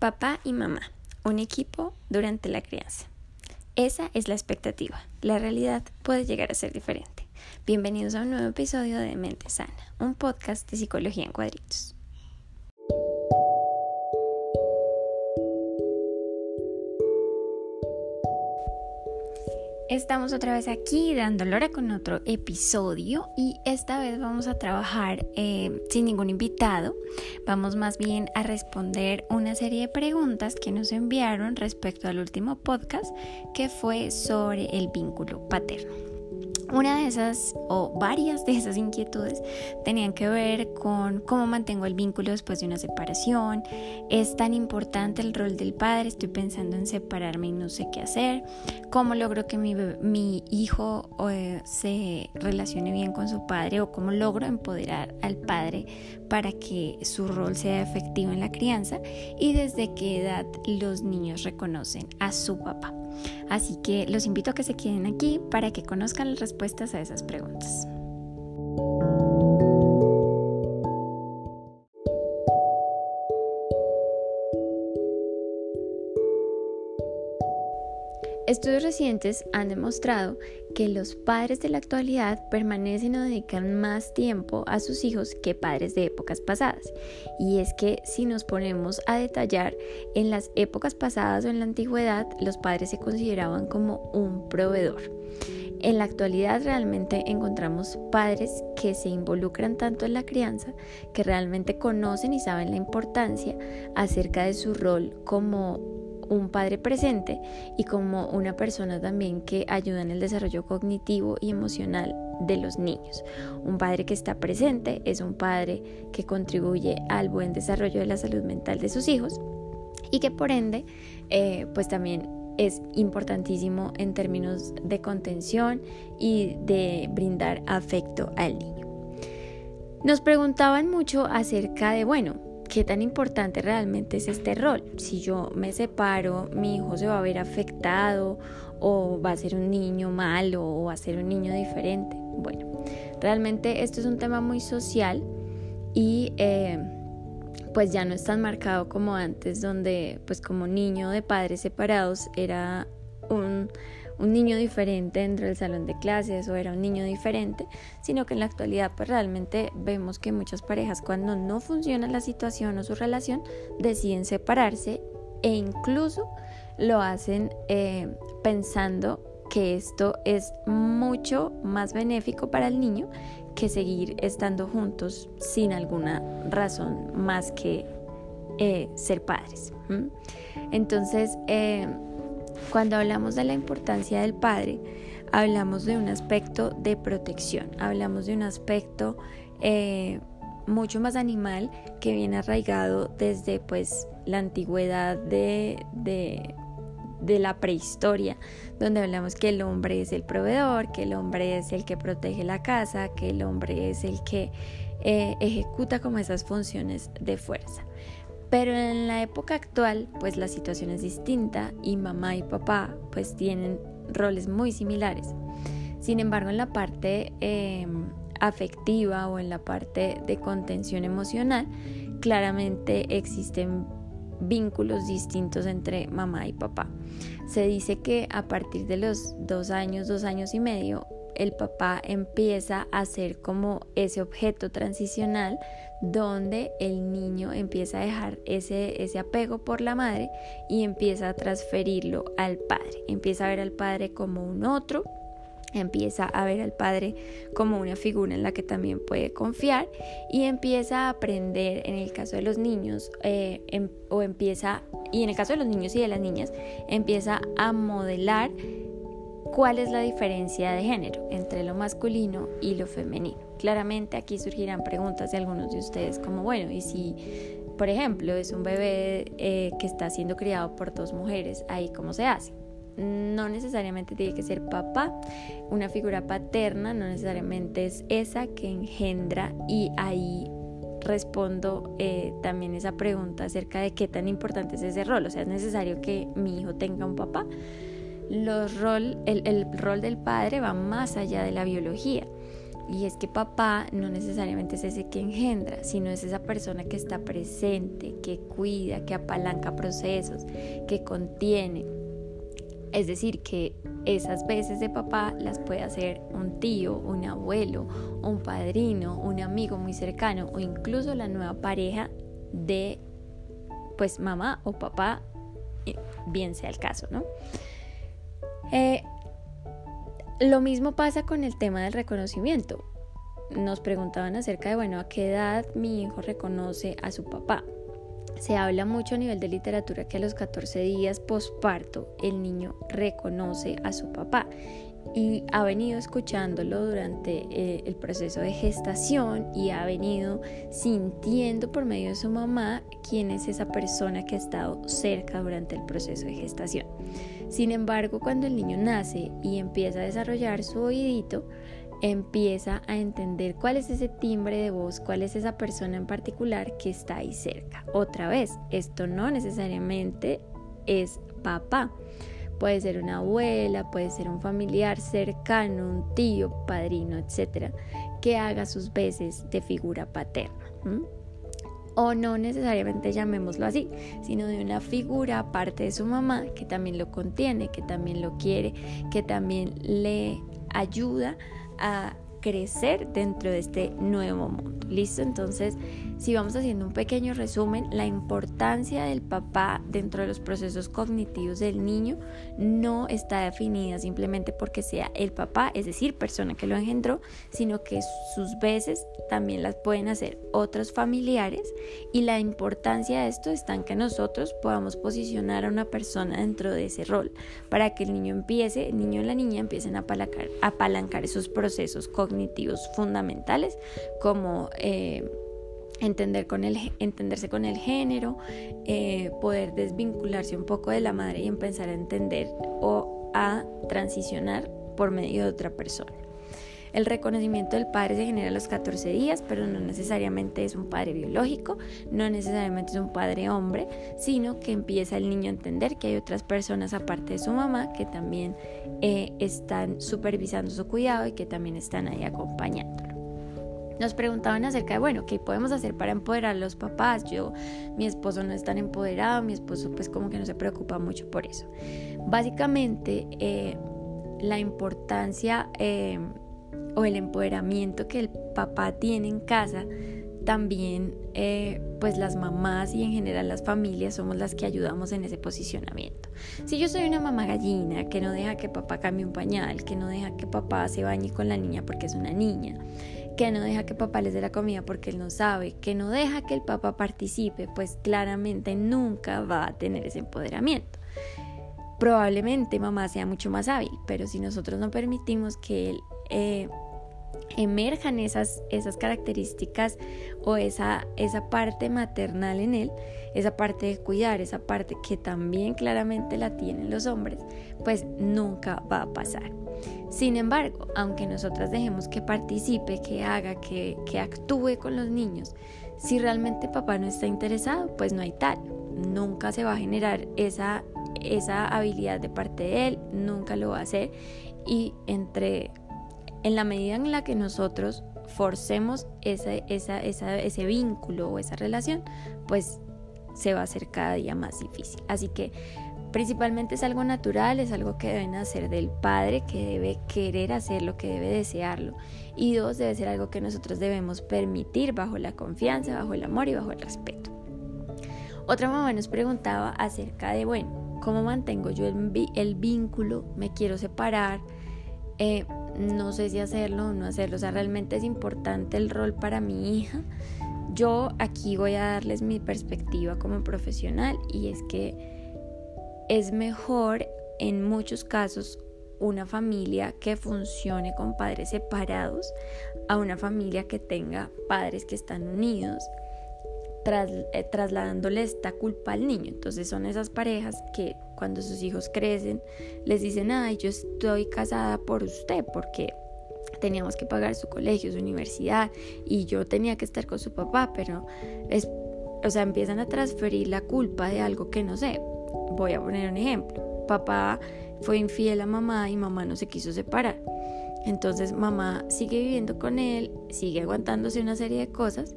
Papá y mamá, un equipo durante la crianza. Esa es la expectativa. La realidad puede llegar a ser diferente. Bienvenidos a un nuevo episodio de Mente Sana, un podcast de psicología en cuadritos. Estamos otra vez aquí dando hora con otro episodio y esta vez vamos a trabajar eh, sin ningún invitado. Vamos más bien a responder una serie de preguntas que nos enviaron respecto al último podcast que fue sobre el vínculo paterno. Una de esas o varias de esas inquietudes tenían que ver con cómo mantengo el vínculo después de una separación. Es tan importante el rol del padre, estoy pensando en separarme y no sé qué hacer. Cómo logro que mi, hijo eh, se relacione bien con su padre o cómo logro empoderar al padre para que su rol sea efectivo en la crianza y desde qué edad los niños reconocen a su papá. Así que los invito a que se queden aquí para que conozcan las respuestas a esas preguntas. Estudios recientes han demostrado que los padres de la actualidad permanecen o dedican más tiempo a sus hijos que padres de épocas pasadas. Y es que si nos ponemos a detallar, en las épocas pasadas o en la antigüedad, los padres se consideraban como un proveedor. En la actualidad realmente encontramos padres que se involucran tanto en la crianza, que realmente conocen y saben la importancia acerca de su rol como un padre presente y como una persona también que ayuda en el desarrollo cognitivo y emocional de los niños. Un padre que está presente es un padre que contribuye al buen desarrollo de la salud mental de sus hijos y que por ende eh, pues también es importantísimo en términos de contención y de brindar afecto al niño. Nos preguntaban mucho acerca de, bueno, qué tan importante realmente es este rol. Si yo me separo, mi hijo se va a ver afectado o va a ser un niño malo o va a ser un niño diferente. Bueno, realmente esto es un tema muy social y eh, pues ya no es tan marcado como antes donde pues como niño de padres separados era un un niño diferente dentro del salón de clases o era un niño diferente, sino que en la actualidad pues realmente vemos que muchas parejas cuando no funciona la situación o su relación deciden separarse e incluso lo hacen eh, pensando que esto es mucho más benéfico para el niño que seguir estando juntos sin alguna razón más que eh, ser padres. Entonces, eh, cuando hablamos de la importancia del padre, hablamos de un aspecto de protección, hablamos de un aspecto eh, mucho más animal que viene arraigado desde pues la antigüedad de, de, la prehistoria, donde hablamos que el hombre es el proveedor, que el hombre es el que protege la casa, que el hombre es el que eh, ejecuta como esas funciones de fuerza. Pero en la época actual, pues la situación es distinta y mamá y papá pues tienen roles muy similares. Sin embargo, en la parte em, afectiva o en la parte de contención emocional, claramente existen vínculos distintos entre mamá y papá. Se dice que a partir de los dos años, dos años y medio, el papá empieza a ser como ese objeto transicional donde el niño empieza a dejar ese, ese apego por la madre y empieza a transferirlo al padre. Empieza a ver al padre como un otro, empieza a ver al padre como una figura en la que también puede confiar y empieza a aprender en el caso de los niños eh, em, o empieza y en el caso de los niños y de las niñas empieza a modelar cuál es la diferencia de género entre lo masculino y lo femenino Claramente aquí surgirán preguntas de algunos de ustedes como, bueno, y si, por ejemplo, es un bebé eh, que está siendo criado por dos mujeres, ahí cómo se hace. No necesariamente tiene que ser papá, una figura paterna no necesariamente es esa que engendra y ahí respondo eh, también esa pregunta acerca de qué tan importante es ese rol. O sea, es necesario que mi hijo tenga un papá. Los rol, el, el rol del padre va más allá de la biología y es que papá no necesariamente es ese que engendra, sino es esa persona que está presente, que cuida, que apalanca procesos, que contiene. Es decir, que esas veces de papá las puede hacer un tío, un abuelo, un padrino, un amigo muy cercano o incluso la nueva pareja de pues mamá o papá, eh, bien sea el caso, ¿no? Eh, lo mismo pasa con el tema del reconocimiento. Nos preguntaban acerca de, bueno, a qué edad mi hijo reconoce a su papá. Se habla mucho a nivel de literatura que a los 14 días posparto el niño reconoce a su papá y ha venido escuchándolo durante eh, el proceso de gestación y ha venido sintiendo por medio de su mamá quién es esa persona que ha estado cerca durante el proceso de gestación. Sin embargo, cuando el niño nace y empieza a desarrollar su oídito, empieza a entender cuál es ese timbre de voz, cuál es esa persona en particular que está ahí cerca. Otra vez, esto no necesariamente es papá. Puede ser una abuela, puede ser un familiar cercano, un tío, padrino, etcétera, que haga sus veces de figura paterna. O no necesariamente llamémoslo así, sino de una figura aparte de su mamá que también lo contiene, que también lo quiere, que también le ayuda a crecer dentro de este nuevo mundo. ¿Listo? Entonces, si vamos haciendo un pequeño resumen, la importancia del papá dentro de los procesos cognitivos del niño no está definida simplemente porque sea el papá, es decir, persona que lo engendró, sino que sus veces también las pueden hacer otros familiares. Y la importancia de esto está en que nosotros podamos posicionar a una persona dentro de ese rol. Para que el niño empiece, el niño y la niña empiecen a apalancar, apalancar esos procesos cognitivos fundamentales como eh, entender con el, entenderse con el género, eh, poder desvincularse un poco de la madre y empezar a entender o a transicionar por medio de otra persona. El reconocimiento del padre se genera a los 14 días, pero no necesariamente es un padre biológico, no necesariamente es un padre hombre, sino que empieza el niño a entender que hay otras personas aparte de su mamá que también eh, están supervisando su cuidado y que también están ahí acompañándolo nos preguntaban acerca de, bueno, ¿qué podemos hacer para empoderar a los papás? Yo, mi esposo no es tan empoderado, mi esposo pues como que no se preocupa mucho por eso. Básicamente, eh, la importancia eh, o el empoderamiento que el papá tiene en casa, también eh, pues las mamás y en general las familias somos las que ayudamos en ese posicionamiento. Si yo soy una mamá gallina que no deja que papá cambie un pañal, que no deja que papá se bañe con la niña porque es una niña, que no deja que papá les dé la comida porque él no sabe, que no deja que el papá participe, pues claramente nunca va a tener ese empoderamiento. Probablemente mamá sea mucho más hábil, pero si nosotros no permitimos que él eh, emerjan esas, esas características o esa, esa parte maternal en él, esa parte de cuidar, esa parte que también claramente la tienen los hombres, pues nunca va a pasar. Sin embargo, aunque nosotras dejemos que participe, que haga, que, que actúe con los niños, si realmente papá no está interesado, pues no hay tal. Nunca se va a generar esa, esa habilidad de parte de él, nunca lo va a hacer. Y entre, en la medida en la que nosotros forcemos ese, esa, ese vínculo o esa relación, pues se va a hacer cada día más difícil. Así que Principalmente es algo natural, es algo que deben hacer del padre, que debe querer hacerlo, que debe desearlo. Y dos, debe ser algo que nosotros debemos permitir bajo la confianza, bajo el amor y bajo el respeto. Otra mamá nos preguntaba acerca de, bueno, ¿cómo mantengo yo el, vínculo? ¿Me quiero separar? Eh, no sé si hacerlo o no hacerlo. O sea, realmente es importante el rol para mi hija. Yo aquí voy a darles mi perspectiva como profesional y es que es mejor en muchos casos una familia que funcione con padres separados a una familia que tenga padres que están unidos, eh, trasladándole esta culpa al niño. Entonces son esas parejas que cuando sus hijos crecen les dicen, ay, yo estoy casada por usted porque teníamos que pagar su colegio, su universidad y yo tenía que estar con su papá, pero es, o sea, empiezan a transferir la culpa de algo que no sé, Voy a poner un ejemplo. papá fue infiel a mamá y mamá no se quiso separar. Entonces mamá sigue viviendo con él, sigue aguantándose una serie de cosas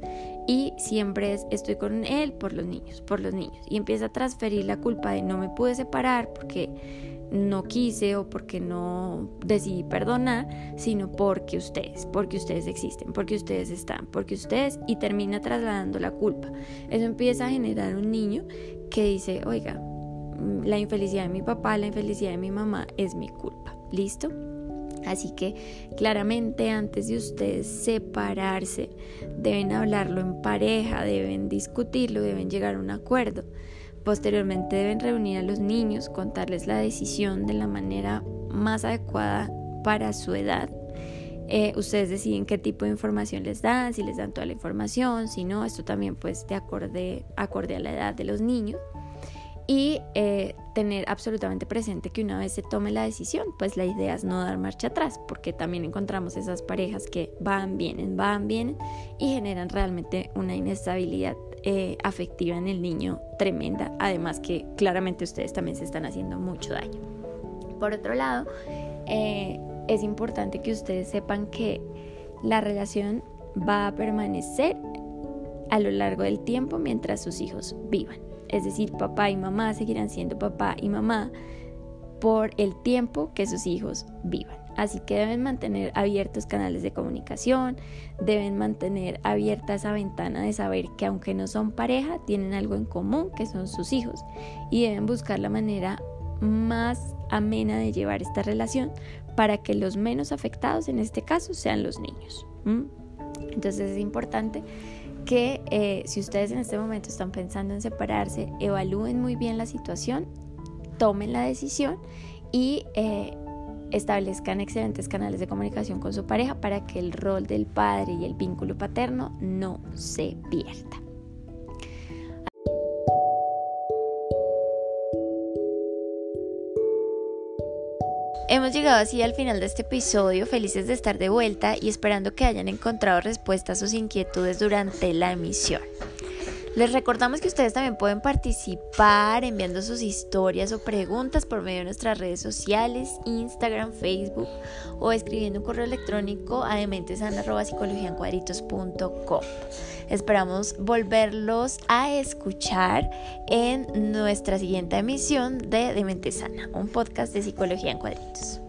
y siempre es estoy con él por los niños, por los niños. Y empieza a transferir la culpa de no me pude separar porque no quise o porque no decidí perdonar, sino porque ustedes, porque ustedes existen, porque ustedes están, porque ustedes y termina trasladando la culpa. Eso empieza a generar un niño que dice, oiga, la infelicidad de mi papá, la infelicidad de mi mamá es mi culpa. ¿Listo? Así que claramente antes de ustedes separarse, deben hablarlo en pareja, deben discutirlo, deben llegar a un acuerdo. Posteriormente deben reunir a los niños, contarles la decisión de la manera más adecuada para su edad. Eh, ustedes deciden qué tipo de información les dan, si les dan toda la información, si no, esto también pues de acorde, acorde a la edad de los niños y eh, tener absolutamente presente que una vez se tome la decisión, pues la idea es no dar marcha atrás, porque también encontramos esas parejas que van, vienen, van, vienen y generan realmente una inestabilidad eh, afectiva en el niño tremenda, además que claramente ustedes también se están haciendo mucho daño. Por otro lado, eh, es importante que ustedes sepan que la relación va a permanecer a lo largo del tiempo mientras sus hijos vivan es decir, papá y mamá seguirán siendo papá y mamá por el tiempo que sus hijos vivan. Así que deben mantener abiertos canales de comunicación, deben mantener abierta esa ventana de saber que aunque no son pareja, tienen algo en común, que son sus hijos, y deben buscar la manera más amena de llevar esta relación para que los menos afectados en este caso sean los niños. Entonces es importante que eh, si ustedes en este momento están pensando en separarse, evalúen muy bien la situación, tomen la decisión y eh, establezcan excelentes canales de comunicación con su pareja para que el rol del padre y el vínculo paterno no se pierda. Hemos llegado así al final de este episodio, felices de estar de vuelta y esperando que hayan encontrado respuestas a sus inquietudes durante la emisión. Les recordamos que ustedes también pueden participar enviando sus historias o preguntas por medio de nuestras redes sociales, Instagram, Facebook o escribiendo un correo electrónico a dementesan.com. Esperamos volverlos a escuchar en nuestra siguiente emisión de Demente Sana, un podcast de psicología en cuadritos.